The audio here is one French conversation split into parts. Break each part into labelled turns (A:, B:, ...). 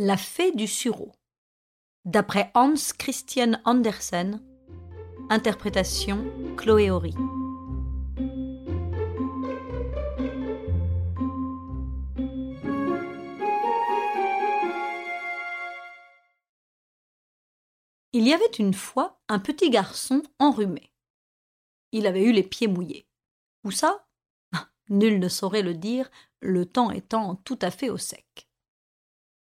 A: La fée du sureau. D'après Hans Christian Andersen. Interprétation Chloé Horry. Il y avait une fois un petit garçon enrhumé. Il avait eu les pieds mouillés. Où ça? Nul ne saurait le dire, le temps étant tout à fait au sec.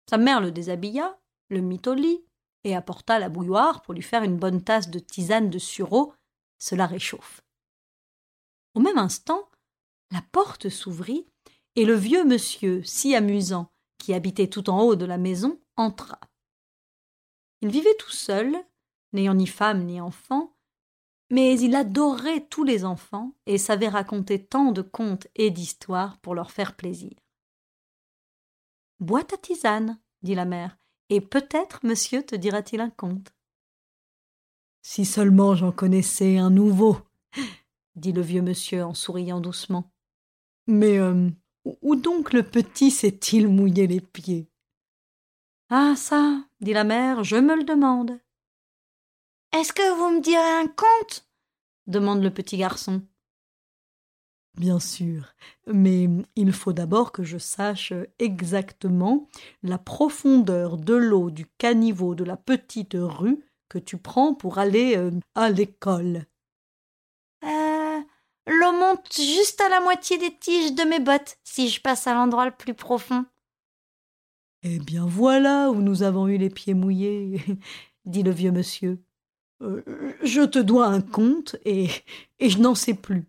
A: Sa mère le déshabilla, le mit au lit, et apporta la bouilloire pour lui faire une bonne tasse de tisane de sureau. Cela réchauffe. Au même instant, la porte s'ouvrit, et le vieux monsieur, si amusant, qui habitait tout en haut de la maison, entra. Il vivait tout seul, n'ayant ni femme ni enfant, mais il adorait tous les enfants et savait raconter tant de contes et d'histoires pour leur faire plaisir. Bois ta tisane, dit la mère, et peut-être monsieur te dira-t-il un conte.
B: Si seulement j'en connaissais un nouveau, dit le vieux monsieur en souriant doucement. Mais euh, où donc le petit s'est-il mouillé les pieds?
A: Ah ça, dit la mère, je me le demande.
C: Est-ce que vous me direz un conte?
A: demande le petit garçon.
B: Bien sûr, mais il faut d'abord que je sache exactement la profondeur de l'eau du caniveau de la petite rue que tu prends pour aller euh, à l'école.
C: Euh, l'eau monte juste à la moitié des tiges de mes bottes si je passe à l'endroit le plus profond.
B: Eh bien voilà où nous avons eu les pieds mouillés, dit le vieux monsieur. Euh, je te dois un conte et, et je n'en sais plus.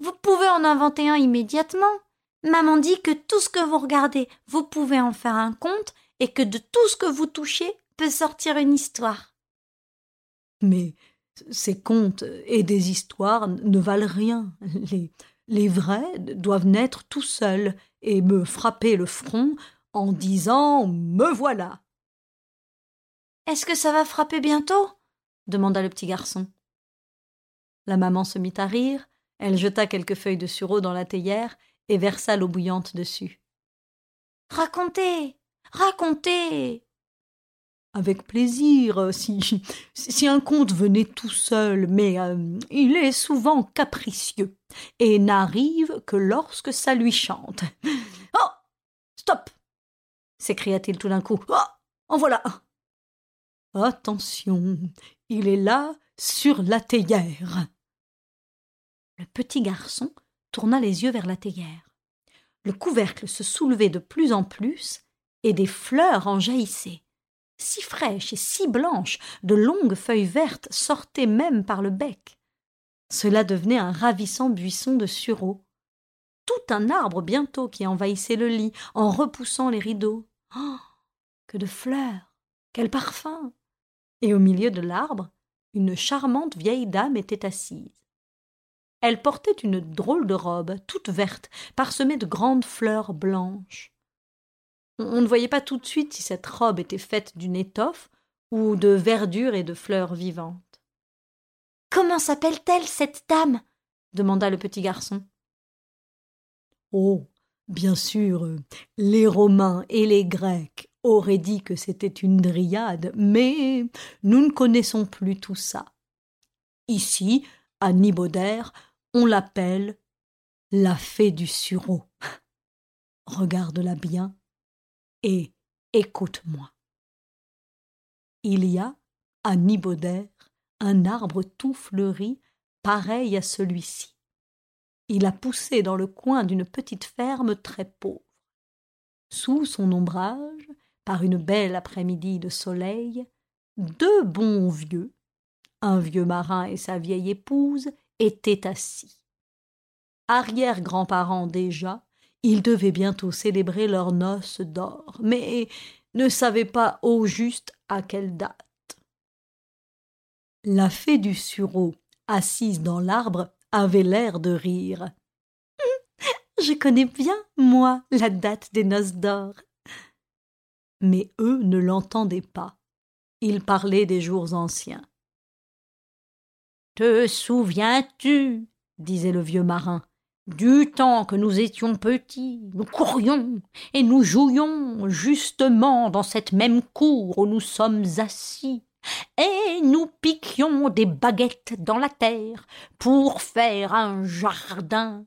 C: Vous pouvez en inventer un immédiatement. Maman dit que tout ce que vous regardez, vous pouvez en faire un conte, et que de tout ce que vous touchez peut sortir une histoire.
B: Mais ces contes et des histoires ne valent rien. Les, les vrais doivent naître tout seuls et me frapper le front en disant Me voilà.
C: Est-ce que ça va frapper bientôt? demanda le petit garçon.
A: La maman se mit à rire, elle jeta quelques feuilles de sureau dans la théière et versa l'eau bouillante dessus.
C: Racontez. Racontez.
B: Avec plaisir, si, si un conte venait tout seul, mais euh, il est souvent capricieux et n'arrive que lorsque ça lui chante. Oh Stop s'écria-t-il tout d'un coup. Oh En voilà Attention, il est là, sur la théière.
A: Le petit garçon tourna les yeux vers la théière. Le couvercle se soulevait de plus en plus, et des fleurs en jaillissaient. Si fraîches et si blanches, de longues feuilles vertes sortaient même par le bec. Cela devenait un ravissant buisson de sureau. Tout un arbre bientôt qui envahissait le lit en repoussant les rideaux. Oh Que de fleurs Quel parfum Et au milieu de l'arbre, une charmante vieille dame était assise. Elle portait une drôle de robe, toute verte, parsemée de grandes fleurs blanches. On ne voyait pas tout de suite si cette robe était faite d'une étoffe ou de verdure et de fleurs vivantes.
C: Comment s'appelle-t-elle, cette dame?
A: demanda le petit garçon.
B: Oh, bien sûr, les Romains et les Grecs auraient dit que c'était une dryade, mais nous ne connaissons plus tout ça. Ici, à on l'appelle la fée du sureau. Regarde-la bien et écoute-moi. Il y a, à Nibodère, un arbre tout fleuri, pareil à celui-ci. Il a poussé dans le coin d'une petite ferme très pauvre. Sous son ombrage, par une belle après-midi de soleil, deux bons vieux, un vieux marin et sa vieille épouse, étaient assis. Arrière-grands-parents déjà, ils devaient bientôt célébrer leurs noces d'or, mais ne savaient pas au juste à quelle date. La fée du sureau, assise dans l'arbre, avait l'air de rire.
C: Je connais bien, moi, la date des noces d'or.
B: Mais eux ne l'entendaient pas. Ils parlaient des jours anciens.
D: Te souviens-tu, disait le vieux marin,
B: Du temps que nous étions petits, nous courions et nous jouions justement dans cette même cour où nous sommes assis, et nous piquions des baguettes dans la terre pour faire un jardin.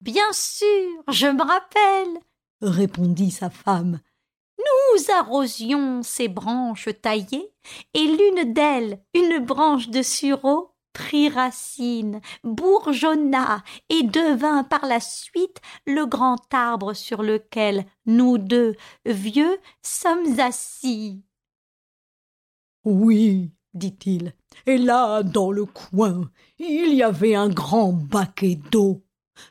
C: Bien sûr, je me rappelle, répondit sa femme. Nous arrosions ces branches taillées, et l'une d'elles, une branche de sureau, prit racine, bourgeonna et devint par la suite le grand arbre sur lequel nous deux, vieux, sommes assis.
B: Oui, dit-il, et là, dans le coin, il y avait un grand baquet d'eau.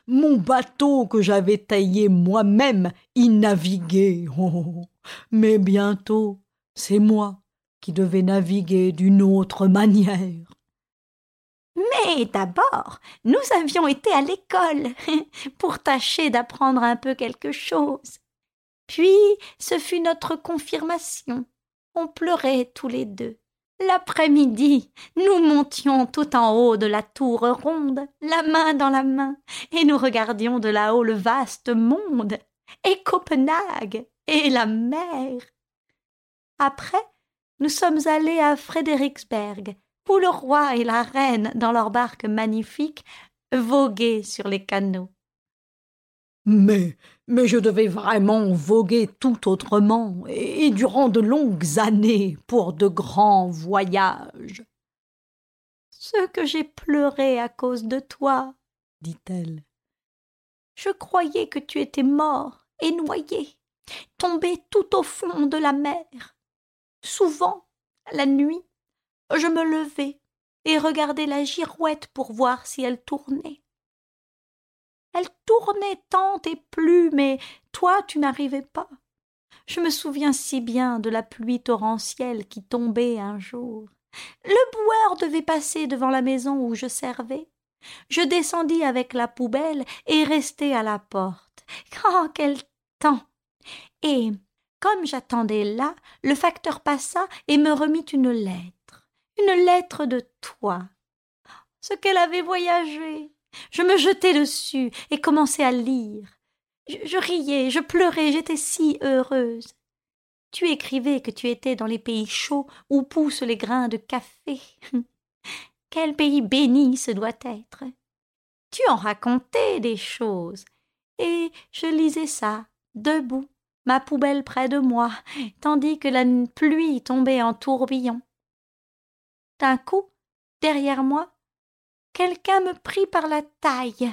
B: Mon bateau que j'avais taillé moi-même y naviguait. Oh, mais bientôt, c'est moi qui devais naviguer d'une autre manière.
C: Mais d'abord, nous avions été à l'école pour tâcher d'apprendre un peu quelque chose. Puis ce fut notre confirmation. On pleurait tous les deux. L'après-midi, nous montions tout en haut de la tour ronde, la main dans la main, et nous regardions de là-haut le vaste monde, et Copenhague, et la mer. Après, nous sommes allés à Frédéricksberg, où le roi et la reine, dans leur barque magnifique, voguaient sur les canaux.
B: Mais, je devais vraiment voguer tout autrement, et durant de longues années, pour de grands voyages.
C: Ce que j'ai pleuré à cause de toi, dit-elle. Je croyais que tu étais mort et noyé, tombé tout au fond de la mer. Souvent, la nuit, je me levai et regardais la girouette pour voir si elle tournait. Elle tournait tant et plus, mais toi tu n'arrivais pas. Je me souviens si bien de la pluie torrentielle qui tombait un jour. Le boueur devait passer devant la maison où je servais. Je descendis avec la poubelle et restai à la porte. Oh, quel temps Et, comme j'attendais là, le facteur passa et me remit une lettre une lettre de toi. Ce qu'elle avait voyagé. Je me jetai dessus et commençai à lire. Je, riais, je pleurais, j'étais si heureuse. Tu écrivais que tu étais dans les pays chauds où poussent les grains de café. Quel pays béni ce doit être. Tu en racontais des choses. Et je lisais ça, debout, ma poubelle près de moi, tandis que la pluie tombait en tourbillon. D'un coup, derrière moi, quelqu'un me prit par la taille.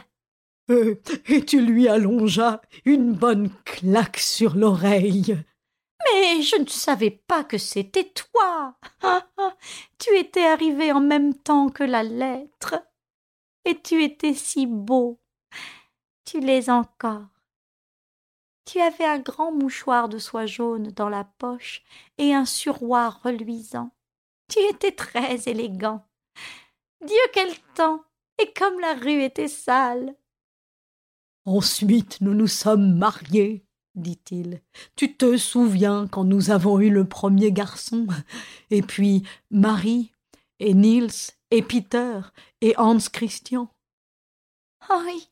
B: Euh, et tu lui allongeas une bonne claque sur l'oreille.
C: Mais je ne savais pas que c'était toi. tu étais arrivé en même temps que la lettre. Et tu étais si beau. Tu l'es encore. Tu avais un grand mouchoir de soie jaune dans la poche et un suroir reluisant. Tu étais très élégant. Dieu quel temps. Et comme la rue était sale.
B: Ensuite nous nous sommes mariés, dit-il. Tu te souviens quand nous avons eu le premier garçon, et puis Marie, et Niels, et Peter, et Hans Christian.
C: Oh oui,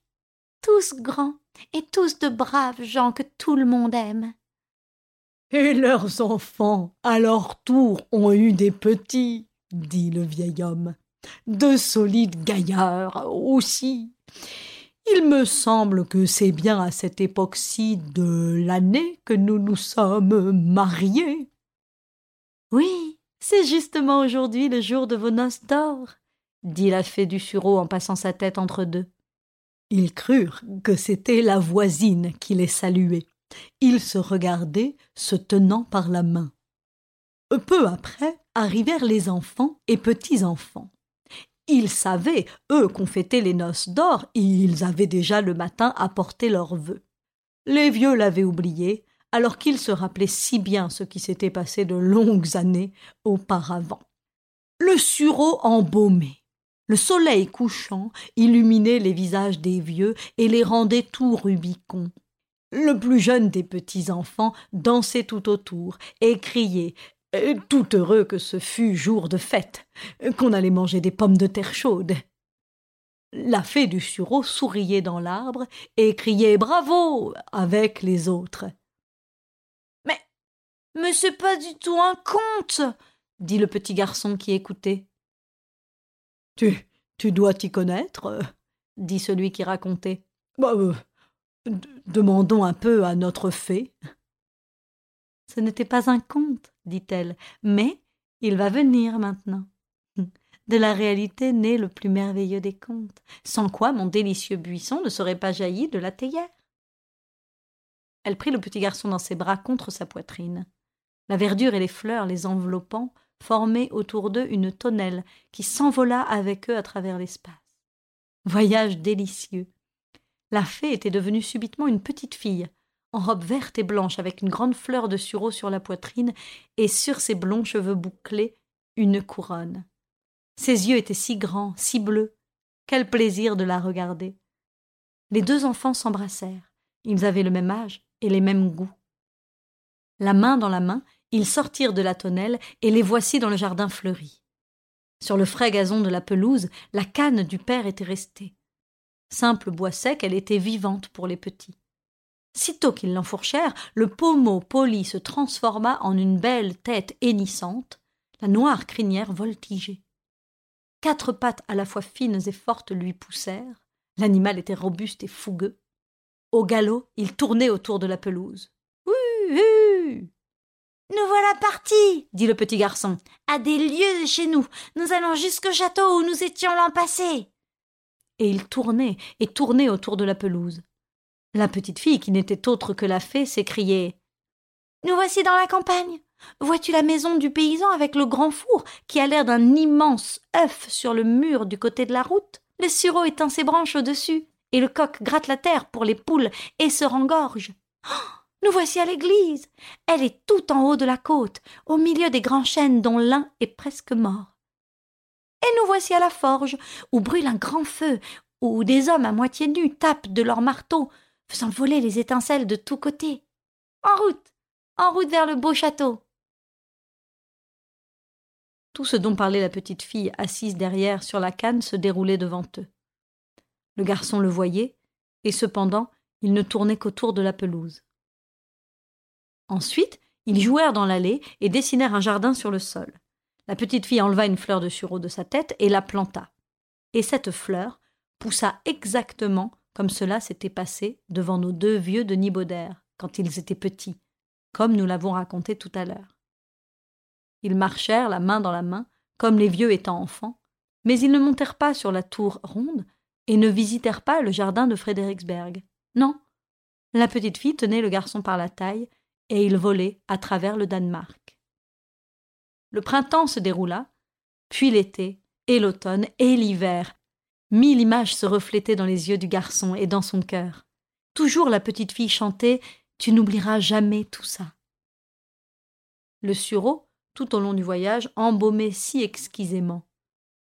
C: tous grands, et tous de braves gens que tout le monde aime.
B: Et leurs enfants, à leur tour, ont eu des petits, dit le vieil homme. De solides gaillards aussi. Il me semble que c'est bien à cette époque-ci de l'année que nous nous sommes mariés.
C: Oui, c'est justement aujourd'hui le jour de vos noces d'or, dit la fée du sureau en passant sa tête entre deux.
B: Ils crurent que c'était la voisine qui les saluait. Ils se regardaient, se tenant par la main. Peu après arrivèrent les enfants et petits-enfants. Ils savaient, eux, qu'on fêtait les noces d'or, ils avaient déjà le matin apporté leurs vœux. Les vieux l'avaient oublié, alors qu'ils se rappelaient si bien ce qui s'était passé de longues années auparavant. Le sureau embaumé, le soleil couchant illuminait les visages des vieux et les rendait tout rubicons. Le plus jeune des petits enfants dansait tout autour et criait tout heureux que ce fût jour de fête, qu'on allait manger des pommes de terre chaudes. La fée du sureau souriait dans l'arbre et criait bravo avec les autres.
C: Mais, mais c'est pas du tout un conte, dit le petit garçon qui écoutait.
B: Tu, tu dois t'y connaître, dit celui qui racontait. Bah, euh, demandons un peu à notre fée.
A: Ce n'était pas un conte, dit-elle, mais il va venir maintenant. De la réalité naît le plus merveilleux des contes, sans quoi mon délicieux buisson ne serait pas jailli de la théière. Elle prit le petit garçon dans ses bras contre sa poitrine. La verdure et les fleurs les enveloppant formaient autour d'eux une tonnelle qui s'envola avec eux à travers l'espace. Voyage délicieux. La fée était devenue subitement une petite fille, en robe verte et blanche avec une grande fleur de sureau sur la poitrine et sur ses blonds cheveux bouclés une couronne. Ses yeux étaient si grands, si bleus. Quel plaisir de la regarder. Les deux enfants s'embrassèrent. Ils avaient le même âge et les mêmes goûts. La main dans la main, ils sortirent de la tonnelle et les voici dans le jardin fleuri. Sur le frais gazon de la pelouse, la canne du père était restée. Simple bois sec, elle était vivante pour les petits. Sitôt qu'ils l'enfourchèrent, le pommeau poli se transforma en une belle tête hennissante, la noire crinière voltigeait. Quatre pattes à la fois fines et fortes lui poussèrent. L'animal était robuste et fougueux. Au galop, il tournait autour de la pelouse.
C: Hue Nous voilà partis, dit le petit garçon. À des lieues de chez nous. Nous allons jusqu'au château où nous étions l'an passé.
A: Et il tournait et tournait autour de la pelouse. La petite fille, qui n'était autre que la fée, s'écriait
C: Nous voici dans la campagne. Vois-tu la maison du paysan avec le grand four qui a l'air d'un immense œuf sur le mur du côté de la route? Le sureau étend ses branches au-dessus, et le coq gratte la terre pour les poules et se rengorge. Oh, nous voici à l'église. Elle est tout en haut de la côte, au milieu des grands chênes dont l'un est presque mort. Et nous voici à la forge, où brûle un grand feu, où des hommes à moitié nus tapent de leurs marteaux faisant voler les étincelles de tous côtés. En route. En route vers le beau château.
A: Tout ce dont parlait la petite fille assise derrière sur la canne se déroulait devant eux. Le garçon le voyait, et cependant il ne tournait qu'autour de la pelouse. Ensuite, ils jouèrent dans l'allée et dessinèrent un jardin sur le sol. La petite fille enleva une fleur de sureau de sa tête et la planta. Et cette fleur poussa exactement comme cela s'était passé devant nos deux vieux de Nibaudère, quand ils étaient petits, comme nous l'avons raconté tout à l'heure. Ils marchèrent la main dans la main, comme les vieux étant enfants, mais ils ne montèrent pas sur la tour ronde et ne visitèrent pas le jardin de Frédéricsberg. Non. La petite fille tenait le garçon par la taille, et ils volaient à travers le Danemark. Le printemps se déroula, puis l'été, et l'automne, et l'hiver, Mille images se reflétaient dans les yeux du garçon et dans son cœur. Toujours la petite fille chantait Tu n'oublieras jamais tout ça. Le sureau, tout au long du voyage, embaumait si exquisément.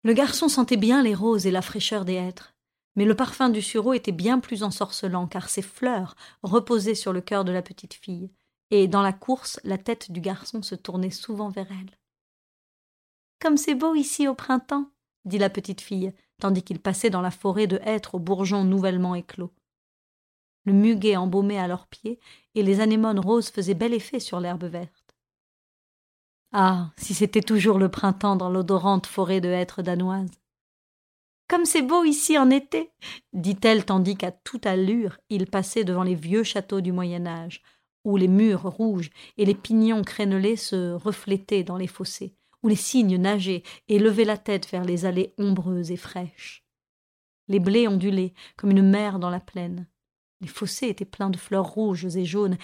A: Le garçon sentait bien les roses et la fraîcheur des hêtres, mais le parfum du sureau était bien plus ensorcelant car ses fleurs reposaient sur le cœur de la petite fille, et dans la course la tête du garçon se tournait souvent vers elle. Comme c'est beau ici au printemps, dit la petite fille, tandis qu'ils passaient dans la forêt de hêtres aux bourgeons nouvellement éclos. Le muguet embaumait à leurs pieds, et les anémones roses faisaient bel effet sur l'herbe verte. Ah, si c'était toujours le printemps dans l'odorante forêt de hêtres danoises. Comme c'est beau ici en été, dit-elle tandis qu'à toute allure il passait devant les vieux châteaux du Moyen Âge, où les murs rouges et les pignons crénelés se reflétaient dans les fossés, où les cygnes nageaient et levaient la tête vers les allées ombreuses et fraîches. Les blés ondulaient comme une mer dans la plaine. Les fossés étaient pleins de fleurs rouges et jaunes,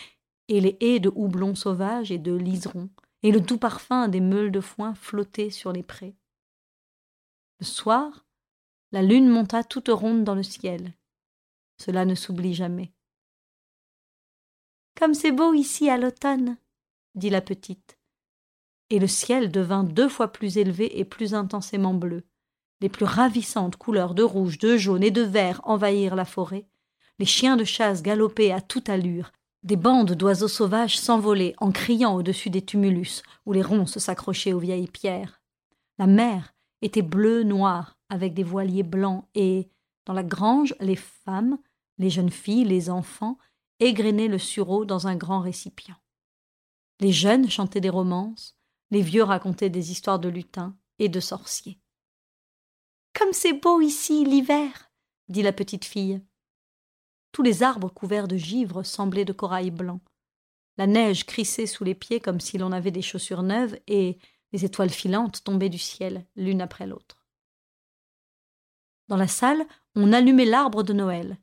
A: et les haies de houblon sauvage et de liserons, et le doux parfum des meules de foin flottait sur les prés. Le soir, la lune monta toute ronde dans le ciel. Cela ne s'oublie jamais. Comme c'est beau ici à l'automne, dit la petite et le ciel devint deux fois plus élevé et plus intensément bleu. Les plus ravissantes couleurs de rouge, de jaune et de vert envahirent la forêt. Les chiens de chasse galopaient à toute allure. Des bandes d'oiseaux sauvages s'envolaient en criant au-dessus des tumulus où les ronces s'accrochaient aux vieilles pierres. La mer était bleue noire avec des voiliers blancs et, Dans la grange, les femmes, les jeunes filles, les enfants égrenaient le sureau dans un grand récipient. Les jeunes chantaient des romances, les vieux racontaient des histoires de lutins et de sorciers.
C: Comme c'est beau ici l'hiver, dit la petite fille.
A: Tous les arbres couverts de givre semblaient de corail blanc. La neige crissait sous les pieds comme si l'on avait des chaussures neuves, et les étoiles filantes tombaient du ciel, l'une après l'autre. Dans la salle, on allumait l'arbre de Noël.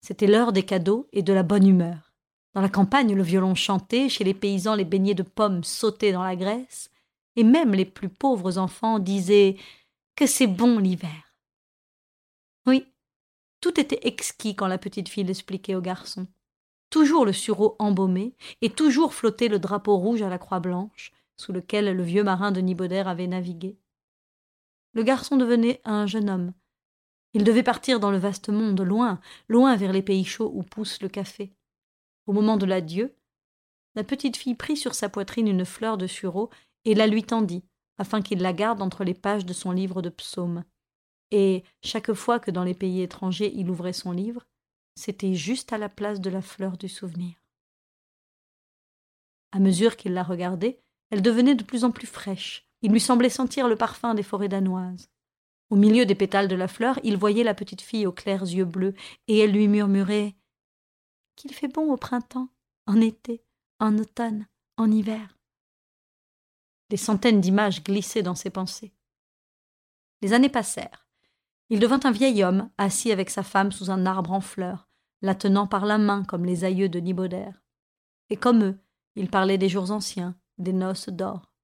A: C'était l'heure des cadeaux et de la bonne humeur. Dans la campagne, le violon chantait, chez les paysans, les beignets de pommes sautaient dans la graisse, et même les plus pauvres enfants disaient que c'est bon l'hiver. Oui, tout était exquis quand la petite fille l'expliquait au garçon. Toujours le sureau embaumé, et toujours flottait le drapeau rouge à la croix blanche, sous lequel le vieux marin de Nibaudet avait navigué. Le garçon devenait un jeune homme. Il devait partir dans le vaste monde, loin, loin vers les pays chauds où pousse le café. Au moment de l'adieu, la petite fille prit sur sa poitrine une fleur de sureau et la lui tendit, afin qu'il la garde entre les pages de son livre de psaumes. Et chaque fois que dans les pays étrangers il ouvrait son livre, c'était juste à la place de la fleur du souvenir. À mesure qu'il la regardait, elle devenait de plus en plus fraîche. Il lui semblait sentir le parfum des forêts danoises. Au milieu des pétales de la fleur, il voyait la petite fille aux clairs yeux bleus, et elle lui murmurait Qu'il fait bon au printemps, en été, en automne, en hiver. Des centaines d'images glissaient dans ses pensées. Les années passèrent. Il devint un vieil homme, assis avec sa femme sous un arbre en fleurs, la tenant par la main comme les aïeux de Nibaudère. Et comme eux, il parlait des jours anciens, des noces d'or.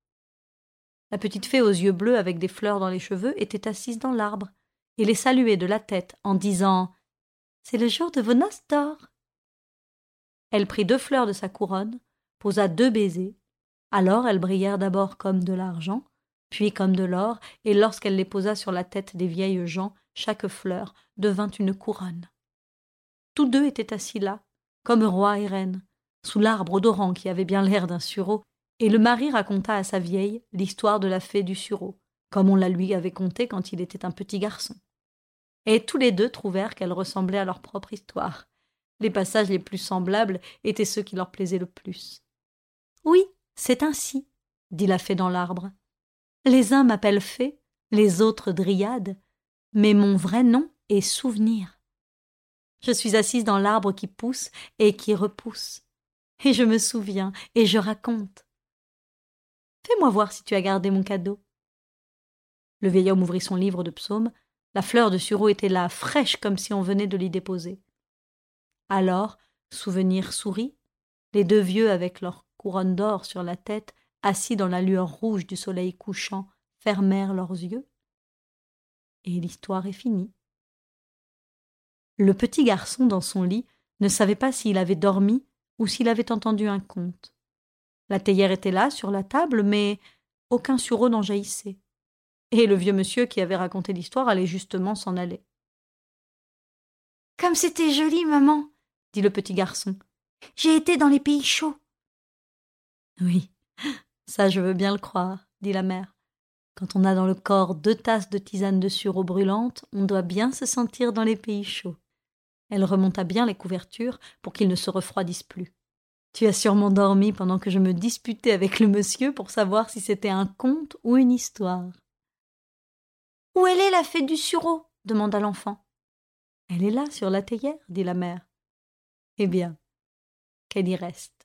A: La petite fée aux yeux bleus avec des fleurs dans les cheveux était assise dans l'arbre et les saluait de la tête en disant C'est le jour de vos noces d'or. Elle prit deux fleurs de sa couronne, posa deux baisers, alors elles brillèrent d'abord comme de l'argent, puis comme de l'or, et lorsqu'elle les posa sur la tête des vieilles gens, chaque fleur devint une couronne. Tous deux étaient assis là, comme roi et reine, sous l'arbre odorant qui avait bien l'air d'un sureau, et le mari raconta à sa vieille l'histoire de la fée du sureau, comme on la lui avait contée quand il était un petit garçon. Et tous les deux trouvèrent qu'elle ressemblait à leur propre histoire. Les passages les plus semblables étaient ceux qui leur plaisaient le plus. Oui, c'est ainsi, dit la fée dans l'arbre. Les uns m'appellent fée, les autres dryade, mais mon vrai nom est souvenir. Je suis assise dans l'arbre qui pousse et qui repousse, et je me souviens et je raconte. Fais-moi voir si tu as gardé mon cadeau. Le vieil homme ouvrit son livre de psaumes. La fleur de sureau était là, fraîche comme si on venait de l'y déposer. Alors, souvenir sourit. Les deux vieux, avec leur couronne d'or sur la tête, assis dans la lueur rouge du soleil couchant, fermèrent leurs yeux. Et l'histoire est finie. Le petit garçon dans son lit ne savait pas s'il avait dormi ou s'il avait entendu un conte. La théière était là, sur la table, mais aucun sureau n'en jaillissait. Et le vieux monsieur qui avait raconté l'histoire allait justement s'en aller.
C: Comme c'était joli, maman, dit le petit garçon. J'ai été dans les pays chauds.
A: Oui, ça, je veux bien le croire, dit la mère. Quand on a dans le corps deux tasses de tisane de sureau brûlante, on doit bien se sentir dans les pays chauds. Elle remonta bien les couvertures pour qu'ils ne se refroidissent plus. Tu as sûrement dormi pendant que je me disputais avec le monsieur pour savoir si c'était un conte ou une histoire.
C: Où est la fée du sureau? demanda l'enfant.
A: Elle est là, sur la théière, dit la mère. Eh bien, qu'elle y reste.